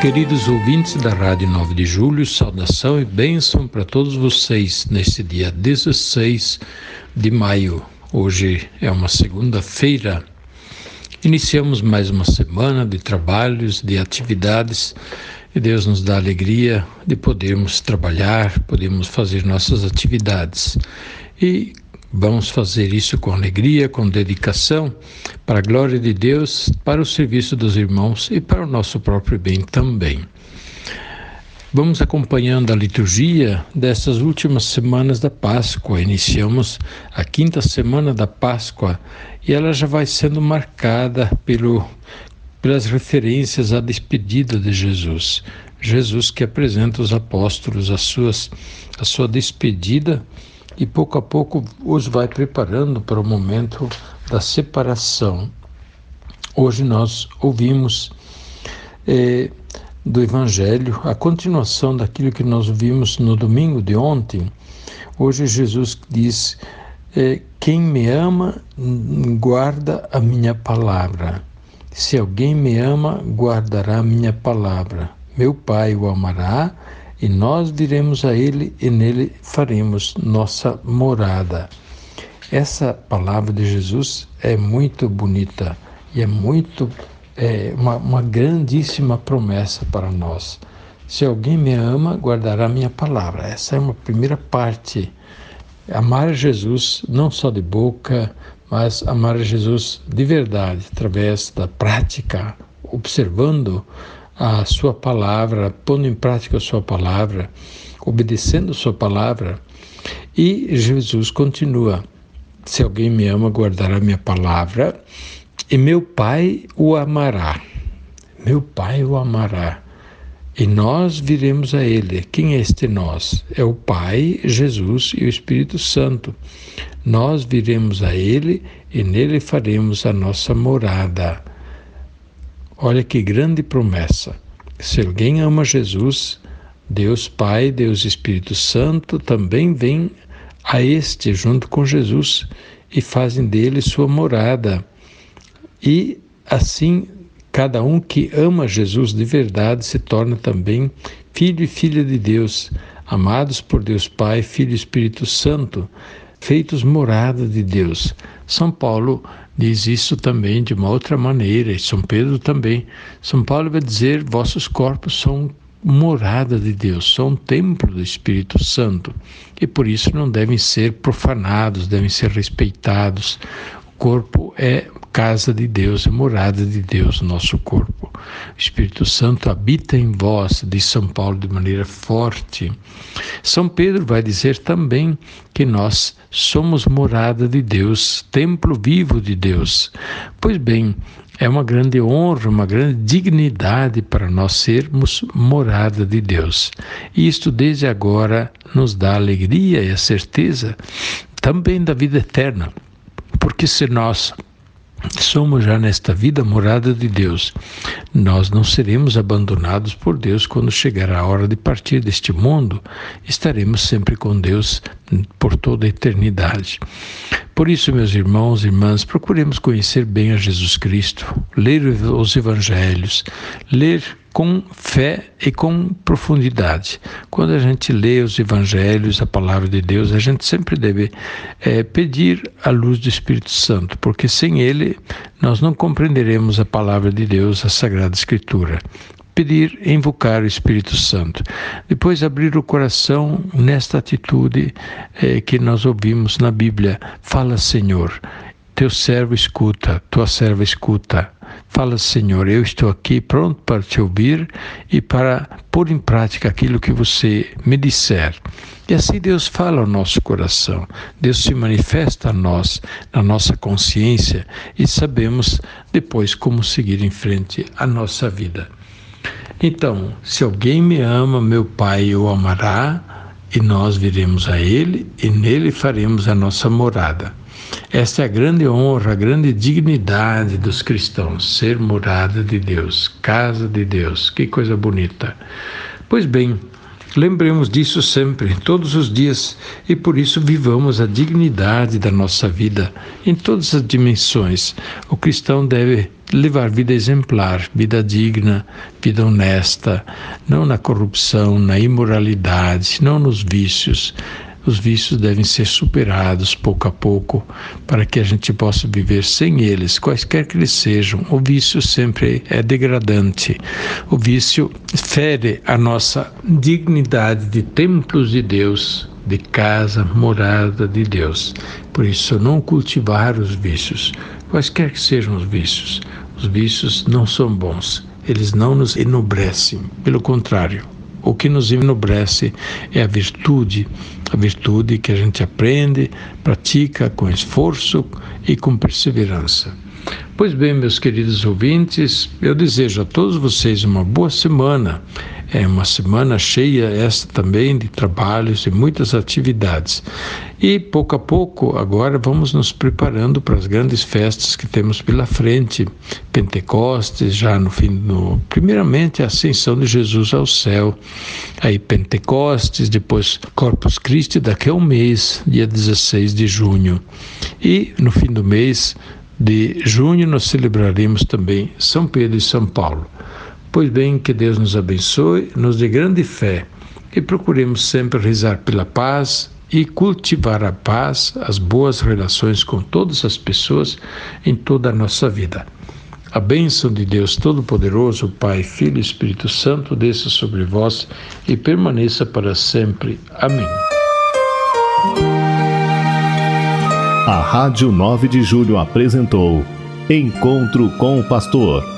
Queridos ouvintes da Rádio 9 de Julho, saudação e bênção para todos vocês neste dia 16 de maio. Hoje é uma segunda-feira. Iniciamos mais uma semana de trabalhos, de atividades e Deus nos dá alegria de podermos trabalhar, podemos fazer nossas atividades. E Vamos fazer isso com alegria, com dedicação, para a glória de Deus, para o serviço dos irmãos e para o nosso próprio bem também. Vamos acompanhando a liturgia dessas últimas semanas da Páscoa. Iniciamos a quinta semana da Páscoa e ela já vai sendo marcada pelo, pelas referências à despedida de Jesus. Jesus que apresenta os apóstolos as suas, a sua despedida e pouco a pouco os vai preparando para o momento da separação. Hoje nós ouvimos é, do Evangelho a continuação daquilo que nós vimos no domingo de ontem. Hoje Jesus diz: é, Quem me ama, guarda a minha palavra. Se alguém me ama, guardará a minha palavra. Meu Pai o amará e nós viremos a Ele e nele faremos nossa morada. Essa palavra de Jesus é muito bonita e é muito é, uma, uma grandíssima promessa para nós. Se alguém me ama, guardará minha palavra. Essa é uma primeira parte. Amar Jesus não só de boca, mas amar Jesus de verdade, através da prática, observando a sua palavra, pondo em prática a sua palavra, obedecendo a sua palavra. E Jesus continua: Se alguém me ama, guardará minha palavra, e meu Pai o amará. Meu Pai o amará. E nós viremos a Ele. Quem é este nós? É o Pai, Jesus e o Espírito Santo. Nós viremos a Ele e nele faremos a nossa morada. Olha que grande promessa. Se alguém ama Jesus, Deus Pai, Deus Espírito Santo também vem a este junto com Jesus e fazem dele sua morada. E assim, cada um que ama Jesus de verdade se torna também filho e filha de Deus, amados por Deus Pai, Filho e Espírito Santo, feitos morada de Deus. São Paulo diz isso também de uma outra maneira, e São Pedro também. São Paulo vai dizer: vossos corpos são morada de Deus, são um templo do Espírito Santo e por isso não devem ser profanados, devem ser respeitados. Corpo é casa de Deus, é morada de Deus, nosso corpo. O Espírito Santo habita em vós, diz São Paulo de maneira forte. São Pedro vai dizer também que nós somos morada de Deus, templo vivo de Deus. Pois bem, é uma grande honra, uma grande dignidade para nós sermos morada de Deus. E isto desde agora nos dá alegria e a certeza também da vida eterna. Porque se nós somos já nesta vida morada de Deus. Nós não seremos abandonados por Deus quando chegar a hora de partir deste mundo. Estaremos sempre com Deus por toda a eternidade. Por isso, meus irmãos e irmãs, procuremos conhecer bem a Jesus Cristo, ler os evangelhos, ler com fé e com profundidade. Quando a gente lê os evangelhos, a palavra de Deus, a gente sempre deve é, pedir a luz do Espírito Santo, porque sem ele nós não compreenderemos a palavra de Deus, a Sagrada Escritura pedir, invocar o Espírito Santo. Depois abrir o coração nesta atitude eh, que nós ouvimos na Bíblia. Fala, Senhor, teu servo escuta, tua serva escuta. Fala, Senhor, eu estou aqui pronto para te ouvir e para pôr em prática aquilo que você me disser. E assim Deus fala ao nosso coração, Deus se manifesta a nós, na nossa consciência e sabemos depois como seguir em frente a nossa vida. Então, se alguém me ama, meu Pai o amará, e nós viremos a Ele e nele faremos a nossa morada. Esta é a grande honra, a grande dignidade dos cristãos, ser morada de Deus, casa de Deus. Que coisa bonita. Pois bem, lembremos disso sempre, todos os dias, e por isso vivamos a dignidade da nossa vida em todas as dimensões. O cristão deve levar vida exemplar, vida digna, vida honesta, não na corrupção, na imoralidade, não nos vícios. Os vícios devem ser superados pouco a pouco para que a gente possa viver sem eles, quaisquer que eles sejam. O vício sempre é degradante. O vício fere a nossa dignidade de templos de Deus, de casa, morada de Deus. Por isso, não cultivar os vícios, quaisquer que sejam os vícios. Os vícios não são bons, eles não nos enobrecem, pelo contrário. O que nos enobrece é a virtude, a virtude que a gente aprende, pratica com esforço e com perseverança. Pois bem, meus queridos ouvintes, eu desejo a todos vocês uma boa semana. É uma semana cheia esta também de trabalhos e muitas atividades. E pouco a pouco, agora vamos nos preparando para as grandes festas que temos pela frente. Pentecostes, já no fim, no, primeiramente a ascensão de Jesus ao céu. Aí Pentecostes, depois Corpus Christi, daqui a um mês, dia 16 de junho. E no fim do mês, de junho nós celebraremos também São Pedro e São Paulo. Pois bem, que Deus nos abençoe, nos dê grande fé e procuremos sempre rezar pela paz e cultivar a paz, as boas relações com todas as pessoas em toda a nossa vida. A bênção de Deus Todo-Poderoso, Pai, Filho e Espírito Santo, desça sobre vós e permaneça para sempre. Amém. A Rádio 9 de Julho apresentou Encontro com o Pastor,